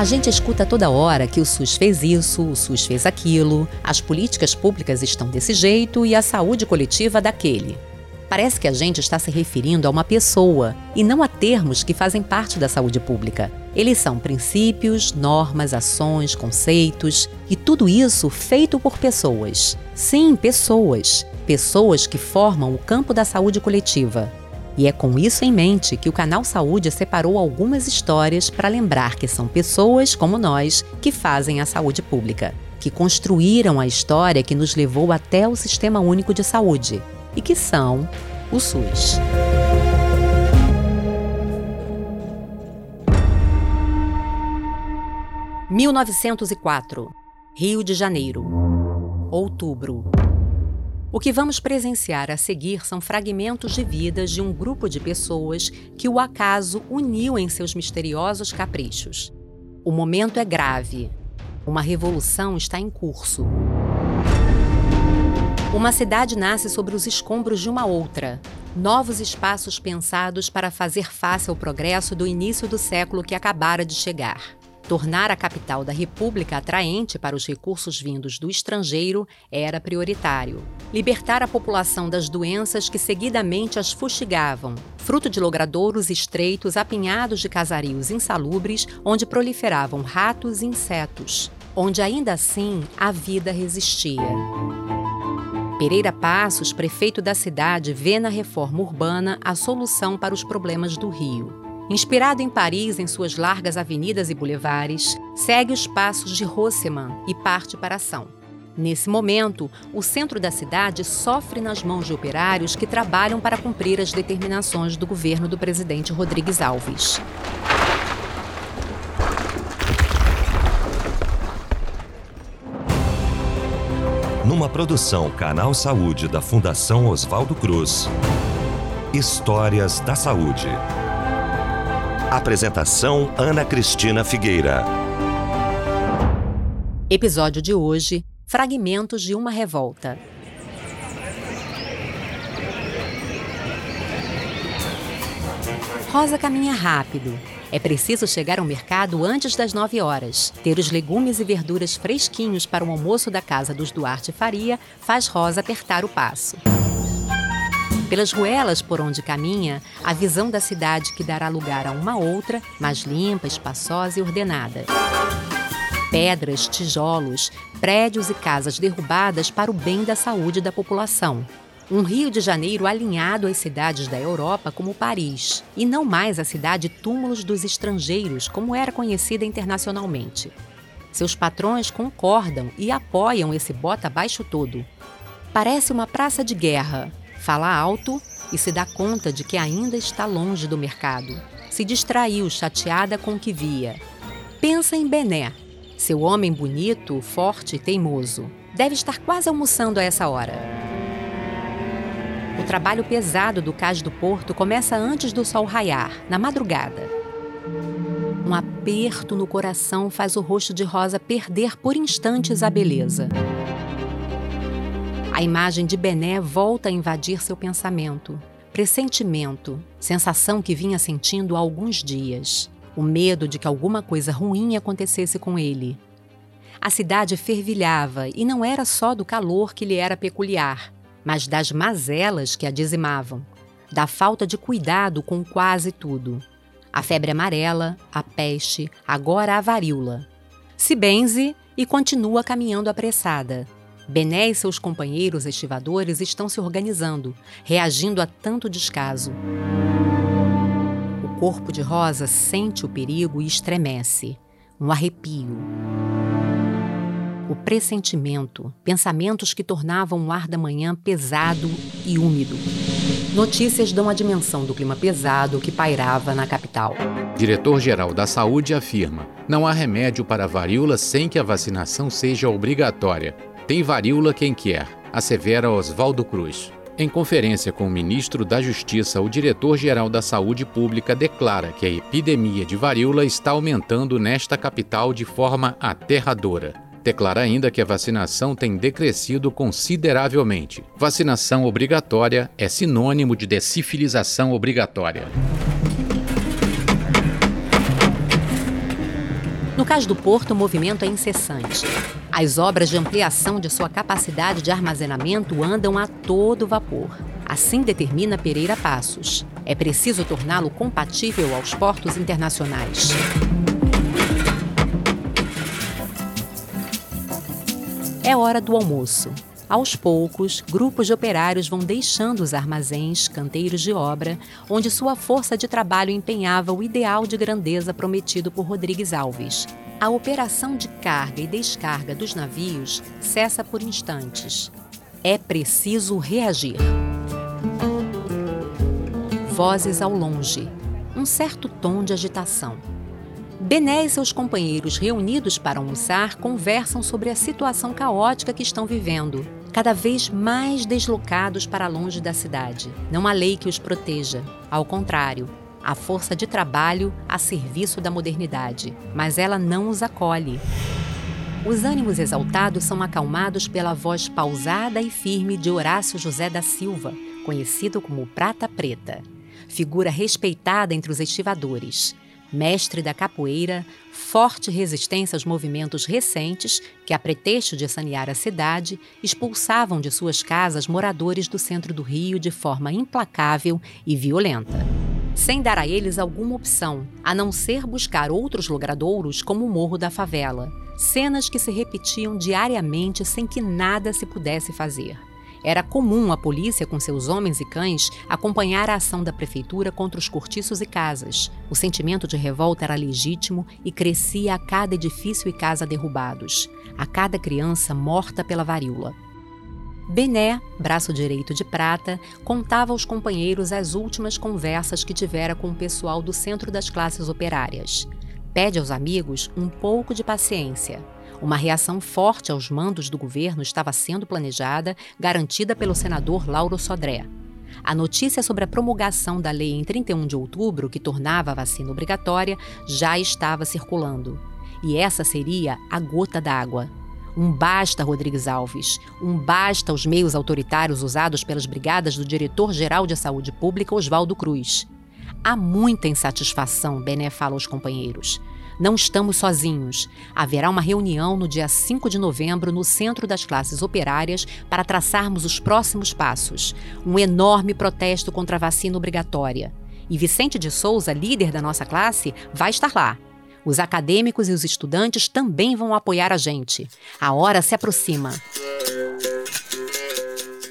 A gente escuta toda hora que o SUS fez isso, o SUS fez aquilo, as políticas públicas estão desse jeito e a saúde coletiva daquele. Parece que a gente está se referindo a uma pessoa e não a termos que fazem parte da saúde pública. Eles são princípios, normas, ações, conceitos e tudo isso feito por pessoas. Sim, pessoas. Pessoas que formam o campo da saúde coletiva. E é com isso em mente que o Canal Saúde separou algumas histórias para lembrar que são pessoas como nós que fazem a saúde pública, que construíram a história que nos levou até o Sistema Único de Saúde e que são o SUS. (1904) Rio de Janeiro. Outubro. O que vamos presenciar a seguir são fragmentos de vidas de um grupo de pessoas que o acaso uniu em seus misteriosos caprichos. O momento é grave. Uma revolução está em curso. Uma cidade nasce sobre os escombros de uma outra. Novos espaços pensados para fazer face ao progresso do início do século que acabara de chegar. Tornar a capital da República atraente para os recursos vindos do estrangeiro era prioritário. Libertar a população das doenças que seguidamente as fustigavam, fruto de logradouros estreitos apinhados de casarios insalubres onde proliferavam ratos e insetos, onde ainda assim a vida resistia. Pereira Passos, prefeito da cidade, vê na reforma urbana a solução para os problemas do Rio. Inspirado em Paris em suas largas avenidas e bulevares, segue os passos de Hosseman e parte para a ação. Nesse momento, o centro da cidade sofre nas mãos de operários que trabalham para cumprir as determinações do governo do presidente Rodrigues Alves. Numa produção Canal Saúde da Fundação Oswaldo Cruz. Histórias da Saúde. Apresentação Ana Cristina Figueira. Episódio de hoje: Fragmentos de uma revolta. Rosa caminha rápido, é preciso chegar ao mercado antes das 9 horas. Ter os legumes e verduras fresquinhos para o almoço da casa dos Duarte Faria faz Rosa apertar o passo. Pelas ruelas por onde caminha, a visão da cidade que dará lugar a uma outra, mais limpa, espaçosa e ordenada. Pedras, tijolos, prédios e casas derrubadas para o bem da saúde da população. Um Rio de Janeiro alinhado às cidades da Europa como Paris, e não mais a cidade túmulos dos estrangeiros como era conhecida internacionalmente. Seus patrões concordam e apoiam esse bota abaixo todo. Parece uma praça de guerra. Fala alto e se dá conta de que ainda está longe do mercado. Se distraiu, chateada com o que via. Pensa em Bené, seu homem bonito, forte e teimoso. Deve estar quase almoçando a essa hora. O trabalho pesado do cais do porto começa antes do sol raiar, na madrugada. Um aperto no coração faz o rosto de Rosa perder por instantes a beleza. A imagem de Bené volta a invadir seu pensamento. Pressentimento, sensação que vinha sentindo há alguns dias. O medo de que alguma coisa ruim acontecesse com ele. A cidade fervilhava e não era só do calor que lhe era peculiar mas das mazelas que a dizimavam, da falta de cuidado com quase tudo. A febre amarela, a peste, agora a varíola. Se benze e continua caminhando apressada. Bené e seus companheiros estivadores estão se organizando, reagindo a tanto descaso. O corpo de Rosa sente o perigo e estremece. Um arrepio o pressentimento, pensamentos que tornavam o ar da manhã pesado e úmido. Notícias dão a dimensão do clima pesado que pairava na capital. Diretor-geral da Saúde afirma: não há remédio para a varíola sem que a vacinação seja obrigatória. Tem varíola quem quer, assevera Oswaldo Cruz. Em conferência com o ministro da Justiça, o diretor-geral da Saúde Pública declara que a epidemia de varíola está aumentando nesta capital de forma aterradora. Declara ainda que a vacinação tem decrescido consideravelmente. Vacinação obrigatória é sinônimo de decifilização obrigatória. No Cais do Porto, o movimento é incessante. As obras de ampliação de sua capacidade de armazenamento andam a todo vapor. Assim determina Pereira Passos. É preciso torná-lo compatível aos portos internacionais. É hora do almoço. Aos poucos, grupos de operários vão deixando os armazéns, canteiros de obra, onde sua força de trabalho empenhava o ideal de grandeza prometido por Rodrigues Alves. A operação de carga e descarga dos navios cessa por instantes. É preciso reagir. Vozes ao longe. Um certo tom de agitação. Bené e seus companheiros reunidos para almoçar conversam sobre a situação caótica que estão vivendo cada vez mais deslocados para longe da cidade. Não há lei que os proteja. Ao contrário, a força de trabalho a serviço da modernidade, mas ela não os acolhe. Os ânimos exaltados são acalmados pela voz pausada e firme de Horácio José da Silva, conhecido como Prata Preta, figura respeitada entre os estivadores mestre da capoeira, forte resistência aos movimentos recentes que, a pretexto de sanear a cidade, expulsavam de suas casas moradores do centro do Rio de forma implacável e violenta. Sem dar a eles alguma opção, a não ser buscar outros logradouros como o Morro da Favela, cenas que se repetiam diariamente sem que nada se pudesse fazer. Era comum a polícia, com seus homens e cães, acompanhar a ação da prefeitura contra os cortiços e casas. O sentimento de revolta era legítimo e crescia a cada edifício e casa derrubados, a cada criança morta pela varíola. Bené, braço direito de prata, contava aos companheiros as últimas conversas que tivera com o pessoal do Centro das Classes Operárias. Pede aos amigos um pouco de paciência. Uma reação forte aos mandos do governo estava sendo planejada, garantida pelo senador Lauro Sodré. A notícia sobre a promulgação da lei em 31 de outubro, que tornava a vacina obrigatória, já estava circulando. E essa seria a gota d'água. Um basta, Rodrigues Alves. Um basta aos meios autoritários usados pelas brigadas do diretor-geral de saúde pública, Oswaldo Cruz. Há muita insatisfação, Bené fala aos companheiros. Não estamos sozinhos. Haverá uma reunião no dia 5 de novembro no Centro das Classes Operárias para traçarmos os próximos passos. Um enorme protesto contra a vacina obrigatória. E Vicente de Souza, líder da nossa classe, vai estar lá. Os acadêmicos e os estudantes também vão apoiar a gente. A hora se aproxima.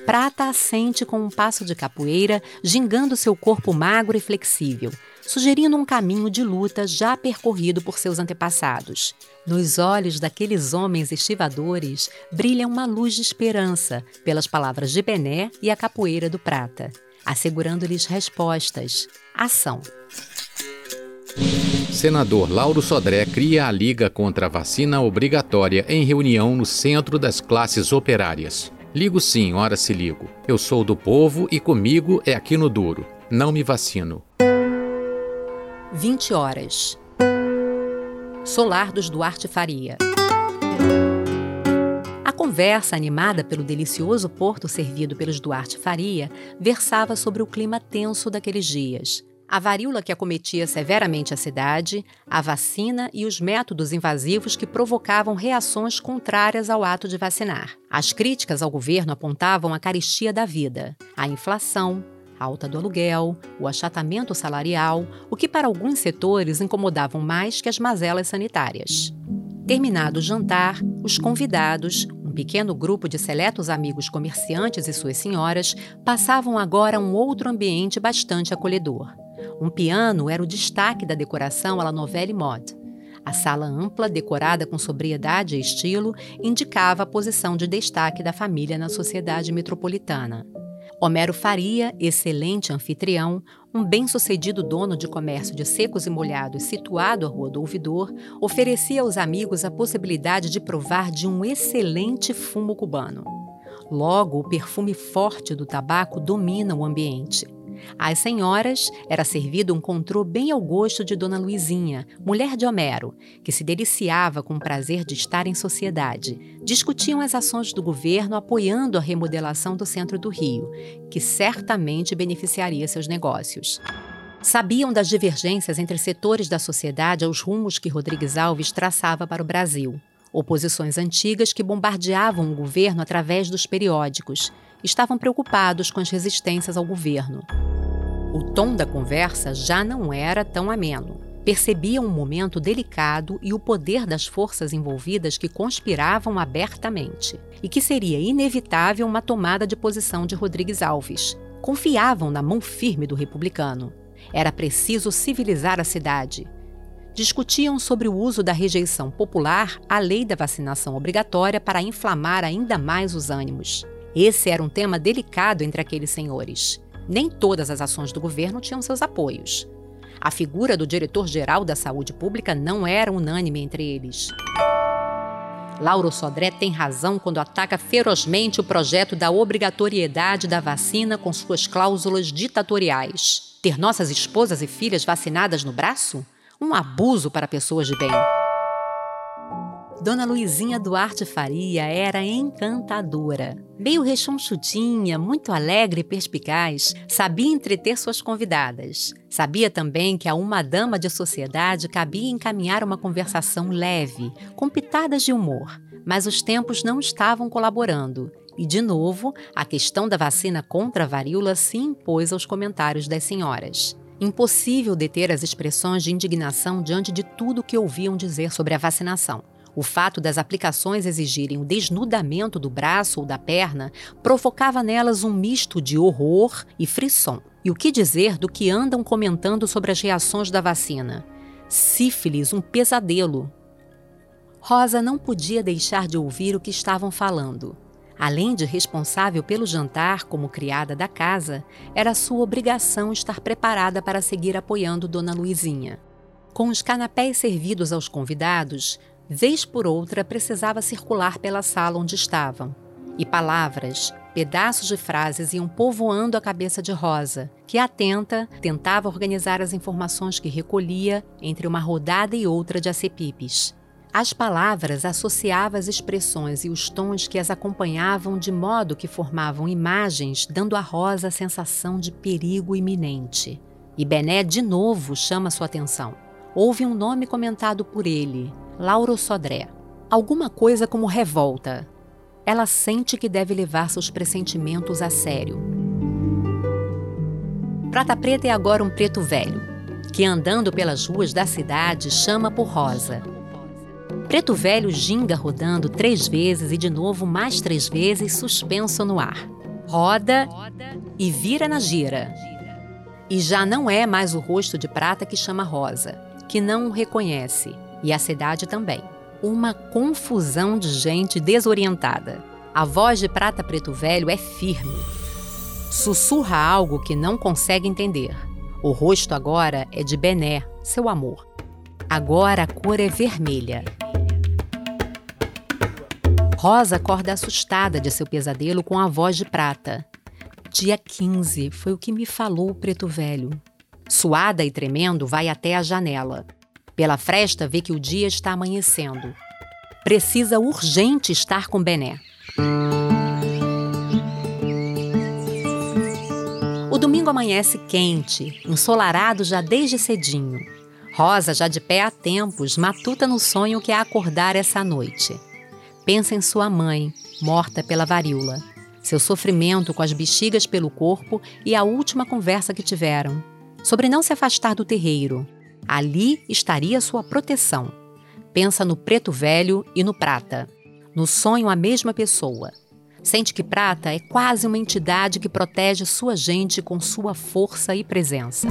Prata assente com um passo de capoeira, gingando seu corpo magro e flexível sugerindo um caminho de luta já percorrido por seus antepassados. Nos olhos daqueles homens estivadores brilha uma luz de esperança pelas palavras de Bené e a capoeira do Prata, assegurando-lhes respostas. Ação. Senador Lauro Sodré cria a Liga contra a Vacina Obrigatória em reunião no Centro das Classes Operárias. Ligo sim, ora se ligo. Eu sou do povo e comigo é aqui no duro. Não me vacino. 20 horas. Solar dos Duarte Faria. A conversa, animada pelo delicioso porto servido pelos Duarte Faria, versava sobre o clima tenso daqueles dias. A varíola que acometia severamente a cidade, a vacina e os métodos invasivos que provocavam reações contrárias ao ato de vacinar. As críticas ao governo apontavam a caristia da vida, a inflação, alta do aluguel, o achatamento salarial, o que para alguns setores incomodavam mais que as mazelas sanitárias. Terminado o jantar, os convidados, um pequeno grupo de seletos amigos comerciantes e suas senhoras, passavam agora a um outro ambiente bastante acolhedor. Um piano era o destaque da decoração à la novelle mode. A sala ampla, decorada com sobriedade e estilo, indicava a posição de destaque da família na sociedade metropolitana. Homero Faria, excelente anfitrião, um bem-sucedido dono de comércio de secos e molhados situado à Rua do Ouvidor, oferecia aos amigos a possibilidade de provar de um excelente fumo cubano. Logo, o perfume forte do tabaco domina o ambiente. Às senhoras era servido um contrô bem ao gosto de Dona Luizinha, mulher de Homero, que se deliciava com o prazer de estar em sociedade. Discutiam as ações do governo apoiando a remodelação do centro do Rio, que certamente beneficiaria seus negócios. Sabiam das divergências entre setores da sociedade aos rumos que Rodrigues Alves traçava para o Brasil. Oposições antigas que bombardeavam o governo através dos periódicos estavam preocupados com as resistências ao governo. O tom da conversa já não era tão ameno. Percebiam um momento delicado e o poder das forças envolvidas que conspiravam abertamente, e que seria inevitável uma tomada de posição de Rodrigues Alves. Confiavam na mão firme do republicano. Era preciso civilizar a cidade. Discutiam sobre o uso da rejeição popular à lei da vacinação obrigatória para inflamar ainda mais os ânimos. Esse era um tema delicado entre aqueles senhores. Nem todas as ações do governo tinham seus apoios. A figura do diretor-geral da saúde pública não era unânime entre eles. Lauro Sodré tem razão quando ataca ferozmente o projeto da obrigatoriedade da vacina com suas cláusulas ditatoriais. Ter nossas esposas e filhas vacinadas no braço? Um abuso para pessoas de bem. Dona Luizinha Duarte Faria era encantadora. Meio rechonchudinha, muito alegre e perspicaz, sabia entreter suas convidadas. Sabia também que a uma dama de sociedade cabia encaminhar uma conversação leve, com pitadas de humor. Mas os tempos não estavam colaborando. E, de novo, a questão da vacina contra a varíola se impôs aos comentários das senhoras. Impossível deter as expressões de indignação diante de tudo o que ouviam dizer sobre a vacinação. O fato das aplicações exigirem o desnudamento do braço ou da perna provocava nelas um misto de horror e frisson. E o que dizer do que andam comentando sobre as reações da vacina? Sífilis, um pesadelo. Rosa não podia deixar de ouvir o que estavam falando. Além de responsável pelo jantar como criada da casa, era sua obrigação estar preparada para seguir apoiando Dona Luizinha. Com os canapés servidos aos convidados, vez por outra precisava circular pela sala onde estavam. E palavras, pedaços de frases iam povoando a cabeça de Rosa, que, atenta, tentava organizar as informações que recolhia entre uma rodada e outra de acepipes. As palavras associava as expressões e os tons que as acompanhavam de modo que formavam imagens, dando a Rosa a sensação de perigo iminente. E Bené de novo chama sua atenção. Houve um nome comentado por ele, Lauro Sodré. Alguma coisa como revolta. Ela sente que deve levar seus pressentimentos a sério. Prata Preta é agora um preto velho, que andando pelas ruas da cidade chama por Rosa. Preto velho ginga rodando três vezes e de novo mais três vezes suspenso no ar. Roda e vira na gira. E já não é mais o rosto de prata que chama Rosa, que não o reconhece e a cidade também. Uma confusão de gente desorientada. A voz de Prata Preto Velho é firme. Sussurra algo que não consegue entender. O rosto agora é de Bené, seu amor. Agora a cor é vermelha. Rosa acorda assustada de seu pesadelo com a voz de prata. Dia 15 foi o que me falou o preto velho. Suada e tremendo, vai até a janela. Pela fresta, vê que o dia está amanhecendo. Precisa urgente estar com Bené. O domingo amanhece quente, ensolarado já desde cedinho. Rosa, já de pé há tempos, matuta no sonho que a acordar essa noite. Pensa em sua mãe, morta pela varíola, seu sofrimento com as bexigas pelo corpo e a última conversa que tiveram. Sobre não se afastar do terreiro, Ali estaria sua proteção. Pensa no preto velho e no prata. No sonho, a mesma pessoa. Sente que prata é quase uma entidade que protege sua gente com sua força e presença.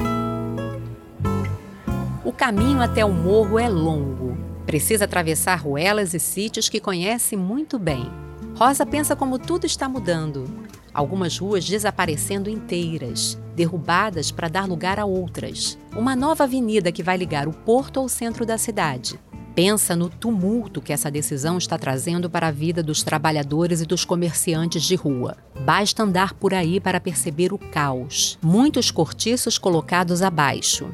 O caminho até o morro é longo. Precisa atravessar ruelas e sítios que conhece muito bem. Rosa pensa como tudo está mudando. Algumas ruas desaparecendo inteiras derrubadas para dar lugar a outras. Uma nova avenida que vai ligar o porto ao centro da cidade. Pensa no tumulto que essa decisão está trazendo para a vida dos trabalhadores e dos comerciantes de rua. Basta andar por aí para perceber o caos. Muitos cortiços colocados abaixo,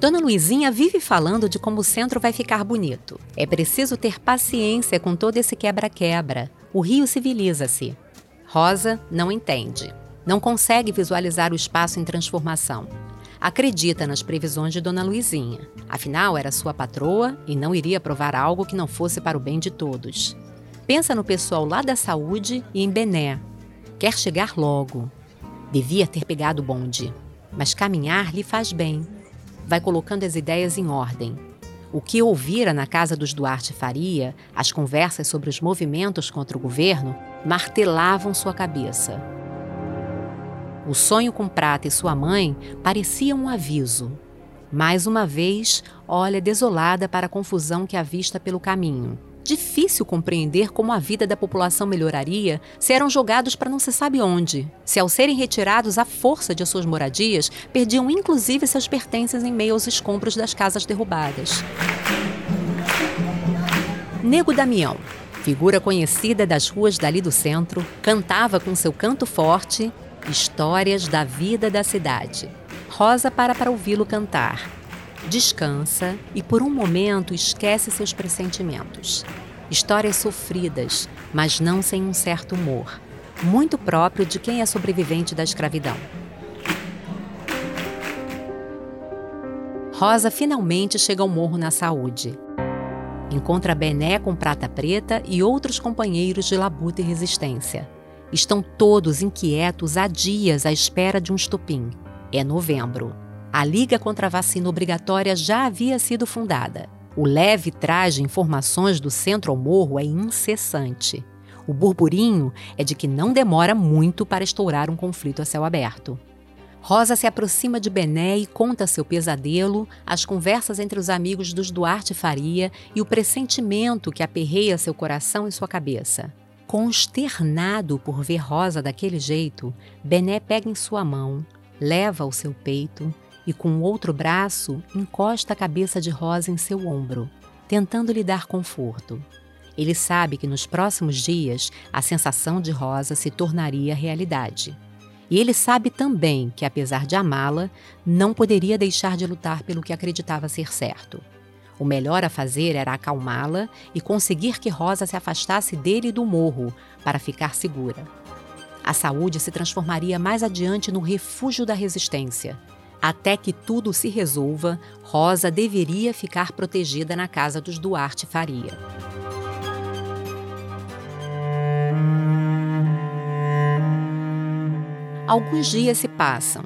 Dona Luizinha vive falando de como o centro vai ficar bonito. É preciso ter paciência com todo esse quebra-quebra. O rio civiliza-se. Rosa não entende não consegue visualizar o espaço em transformação. acredita nas previsões de Dona Luizinha. Afinal, era sua patroa e não iria provar algo que não fosse para o bem de todos. Pensa no pessoal lá da saúde e em Bené. Quer chegar logo. Devia ter pegado o bonde, mas caminhar lhe faz bem. Vai colocando as ideias em ordem. O que ouvira na casa dos Duarte Faria, as conversas sobre os movimentos contra o governo, martelavam sua cabeça. O sonho com Prata e sua mãe parecia um aviso. Mais uma vez, olha desolada para a confusão que avista pelo caminho. Difícil compreender como a vida da população melhoraria se eram jogados para não se sabe onde, se ao serem retirados à força de suas moradias, perdiam inclusive seus pertences em meio aos escombros das casas derrubadas. Nego Damião, figura conhecida das ruas dali do centro, cantava com seu canto forte Histórias da vida da cidade. Rosa para para ouvi-lo cantar. Descansa e por um momento esquece seus pressentimentos. Histórias sofridas, mas não sem um certo humor, muito próprio de quem é sobrevivente da escravidão. Rosa finalmente chega ao morro na saúde. Encontra Bené com Prata Preta e outros companheiros de labuta e resistência. Estão todos inquietos há dias à espera de um estopim. É novembro. A Liga contra a Vacina Obrigatória já havia sido fundada. O leve traz de informações do centro ao morro é incessante. O burburinho é de que não demora muito para estourar um conflito a céu aberto. Rosa se aproxima de Bené e conta seu pesadelo, as conversas entre os amigos dos Duarte Faria e o pressentimento que aperreia seu coração e sua cabeça. Consternado por ver Rosa daquele jeito, Bené pega em sua mão, leva ao seu peito e, com o outro braço, encosta a cabeça de Rosa em seu ombro, tentando lhe dar conforto. Ele sabe que nos próximos dias a sensação de Rosa se tornaria realidade. E ele sabe também que, apesar de amá-la, não poderia deixar de lutar pelo que acreditava ser certo. O melhor a fazer era acalmá-la e conseguir que Rosa se afastasse dele e do morro para ficar segura. A saúde se transformaria mais adiante no refúgio da resistência. Até que tudo se resolva, Rosa deveria ficar protegida na casa dos Duarte Faria. Alguns dias se passam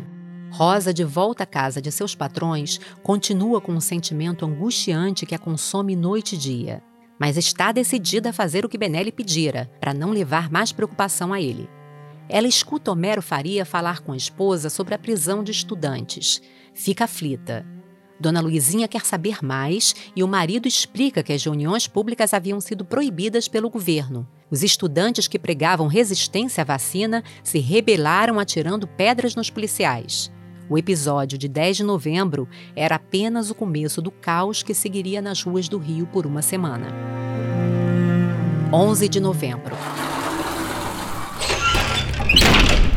Rosa, de volta à casa de seus patrões, continua com um sentimento angustiante que a consome noite e dia. Mas está decidida a fazer o que Benelli pedira, para não levar mais preocupação a ele. Ela escuta Homero Faria falar com a esposa sobre a prisão de estudantes. Fica aflita. Dona Luizinha quer saber mais e o marido explica que as reuniões públicas haviam sido proibidas pelo governo. Os estudantes que pregavam resistência à vacina se rebelaram atirando pedras nos policiais. O episódio de 10 de novembro era apenas o começo do caos que seguiria nas ruas do Rio por uma semana. 11 de novembro.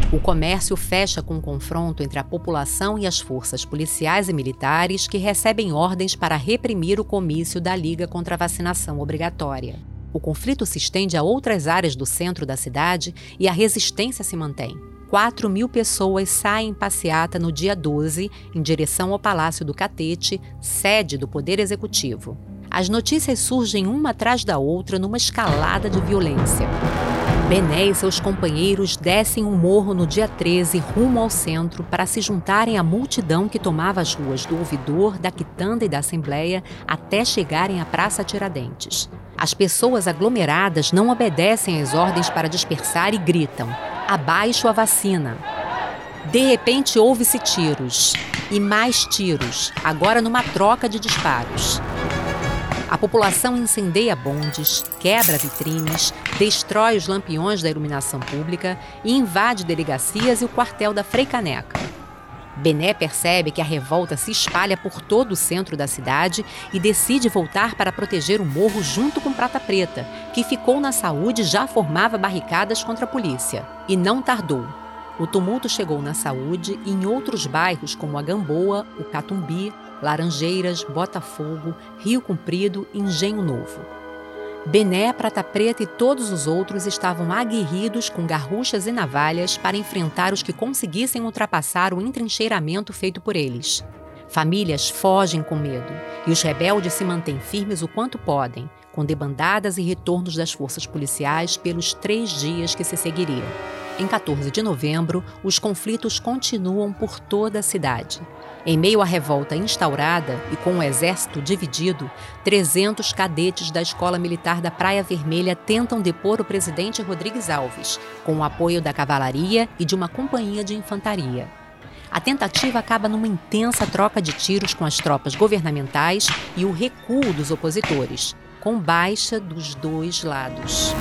O comércio fecha com um confronto entre a população e as forças policiais e militares que recebem ordens para reprimir o comício da Liga contra a Vacinação Obrigatória. O conflito se estende a outras áreas do centro da cidade e a resistência se mantém. 4 mil pessoas saem em passeata no dia 12 em direção ao Palácio do Catete, sede do Poder Executivo. As notícias surgem uma atrás da outra numa escalada de violência. Bené e seus companheiros descem um morro no dia 13 rumo ao centro para se juntarem à multidão que tomava as ruas do Ouvidor, da Quitanda e da Assembleia até chegarem à Praça Tiradentes. As pessoas aglomeradas não obedecem às ordens para dispersar e gritam: abaixo a vacina. De repente ouve-se tiros e mais tiros, agora numa troca de disparos. A população incendeia bondes, quebra vitrines, destrói os lampiões da iluminação pública e invade delegacias e o quartel da Freicaneca. Bené percebe que a revolta se espalha por todo o centro da cidade e decide voltar para proteger o morro junto com Prata Preta, que ficou na saúde e já formava barricadas contra a polícia. E não tardou. O tumulto chegou na saúde e em outros bairros como a Gamboa, o Catumbi, Laranjeiras, Botafogo, Rio Comprido Engenho Novo. Bené, Prata Preta e todos os outros estavam aguerridos com garruchas e navalhas para enfrentar os que conseguissem ultrapassar o entrincheiramento feito por eles. Famílias fogem com medo e os rebeldes se mantêm firmes o quanto podem, com debandadas e retornos das forças policiais pelos três dias que se seguiriam. Em 14 de novembro, os conflitos continuam por toda a cidade. Em meio à revolta instaurada e com o exército dividido, 300 cadetes da Escola Militar da Praia Vermelha tentam depor o presidente Rodrigues Alves, com o apoio da cavalaria e de uma companhia de infantaria. A tentativa acaba numa intensa troca de tiros com as tropas governamentais e o recuo dos opositores, com baixa dos dois lados.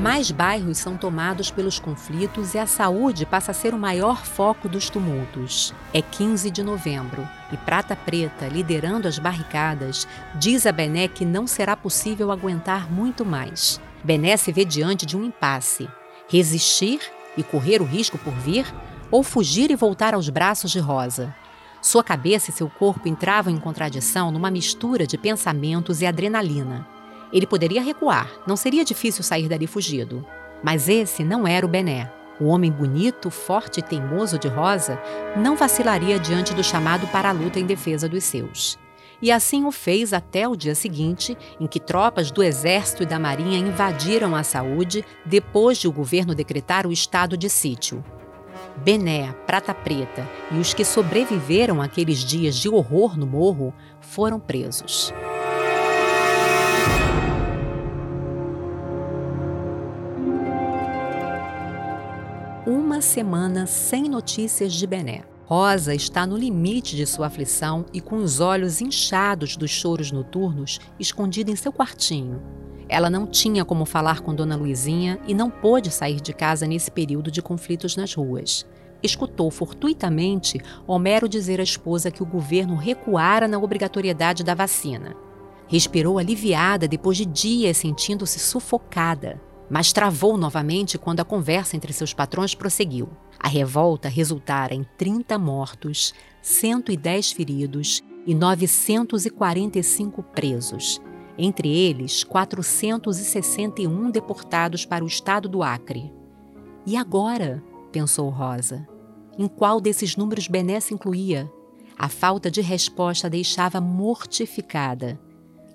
Mais bairros são tomados pelos conflitos e a saúde passa a ser o maior foco dos tumultos. É 15 de novembro e Prata Preta, liderando as barricadas, diz a Bené que não será possível aguentar muito mais. Bené se vê diante de um impasse: resistir e correr o risco por vir, ou fugir e voltar aos braços de Rosa. Sua cabeça e seu corpo entravam em contradição numa mistura de pensamentos e adrenalina. Ele poderia recuar, não seria difícil sair dali fugido. Mas esse não era o Bené. O homem bonito, forte e teimoso de Rosa não vacilaria diante do chamado para a luta em defesa dos seus. E assim o fez até o dia seguinte, em que tropas do Exército e da Marinha invadiram a saúde depois de o governo decretar o estado de sítio. Bené, Prata Preta e os que sobreviveram àqueles dias de horror no morro foram presos. Semana sem notícias de Bené. Rosa está no limite de sua aflição e com os olhos inchados dos choros noturnos, escondida em seu quartinho. Ela não tinha como falar com Dona Luizinha e não pôde sair de casa nesse período de conflitos nas ruas. Escutou fortuitamente Homero dizer à esposa que o governo recuara na obrigatoriedade da vacina. Respirou aliviada depois de dias sentindo-se sufocada mas travou novamente quando a conversa entre seus patrões prosseguiu. A revolta resultara em 30 mortos, 110 feridos e 945 presos, entre eles 461 deportados para o estado do Acre. E agora? pensou Rosa. Em qual desses números Bené se incluía? A falta de resposta deixava mortificada.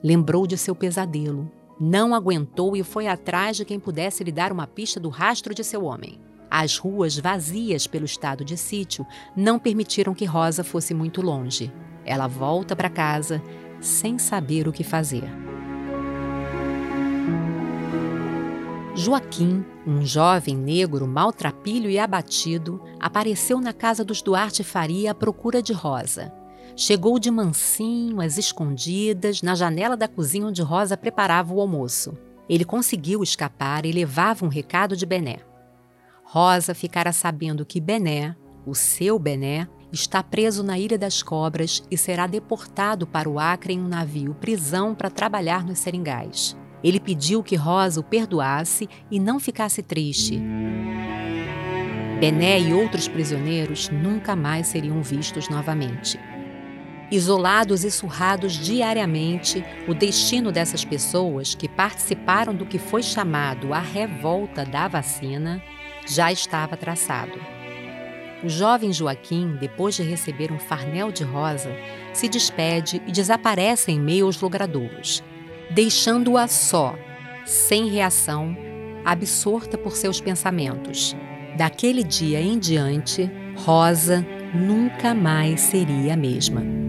Lembrou de seu pesadelo não aguentou e foi atrás de quem pudesse lhe dar uma pista do rastro de seu homem. As ruas vazias pelo estado de sítio não permitiram que Rosa fosse muito longe. Ela volta para casa sem saber o que fazer. Joaquim, um jovem negro maltrapilho e abatido, apareceu na casa dos Duarte Faria à procura de Rosa. Chegou de mansinho, às escondidas, na janela da cozinha onde Rosa preparava o almoço. Ele conseguiu escapar e levava um recado de Bené. Rosa ficara sabendo que Bené, o seu Bené, está preso na Ilha das Cobras e será deportado para o Acre em um navio prisão para trabalhar nos seringais. Ele pediu que Rosa o perdoasse e não ficasse triste. Bené e outros prisioneiros nunca mais seriam vistos novamente. Isolados e surrados diariamente, o destino dessas pessoas que participaram do que foi chamado a revolta da vacina já estava traçado. O jovem Joaquim, depois de receber um farnel de rosa, se despede e desaparece em meio aos logradouros, deixando-a só, sem reação, absorta por seus pensamentos. Daquele dia em diante, Rosa nunca mais seria a mesma.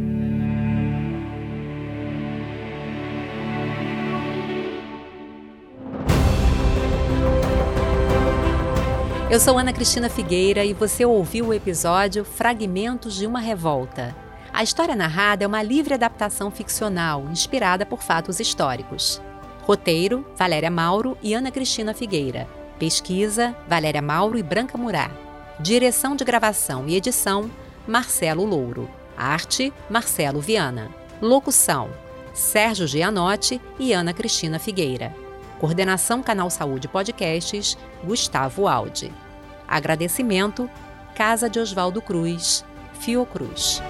Eu sou Ana Cristina Figueira e você ouviu o episódio Fragmentos de uma Revolta. A história narrada é uma livre adaptação ficcional, inspirada por fatos históricos. Roteiro: Valéria Mauro e Ana Cristina Figueira. Pesquisa: Valéria Mauro e Branca Murá. Direção de gravação e edição: Marcelo Louro. Arte: Marcelo Viana. Locução: Sérgio Gianotti e Ana Cristina Figueira. Coordenação Canal Saúde Podcasts, Gustavo Aldi. Agradecimento, Casa de Oswaldo Cruz, Fiocruz.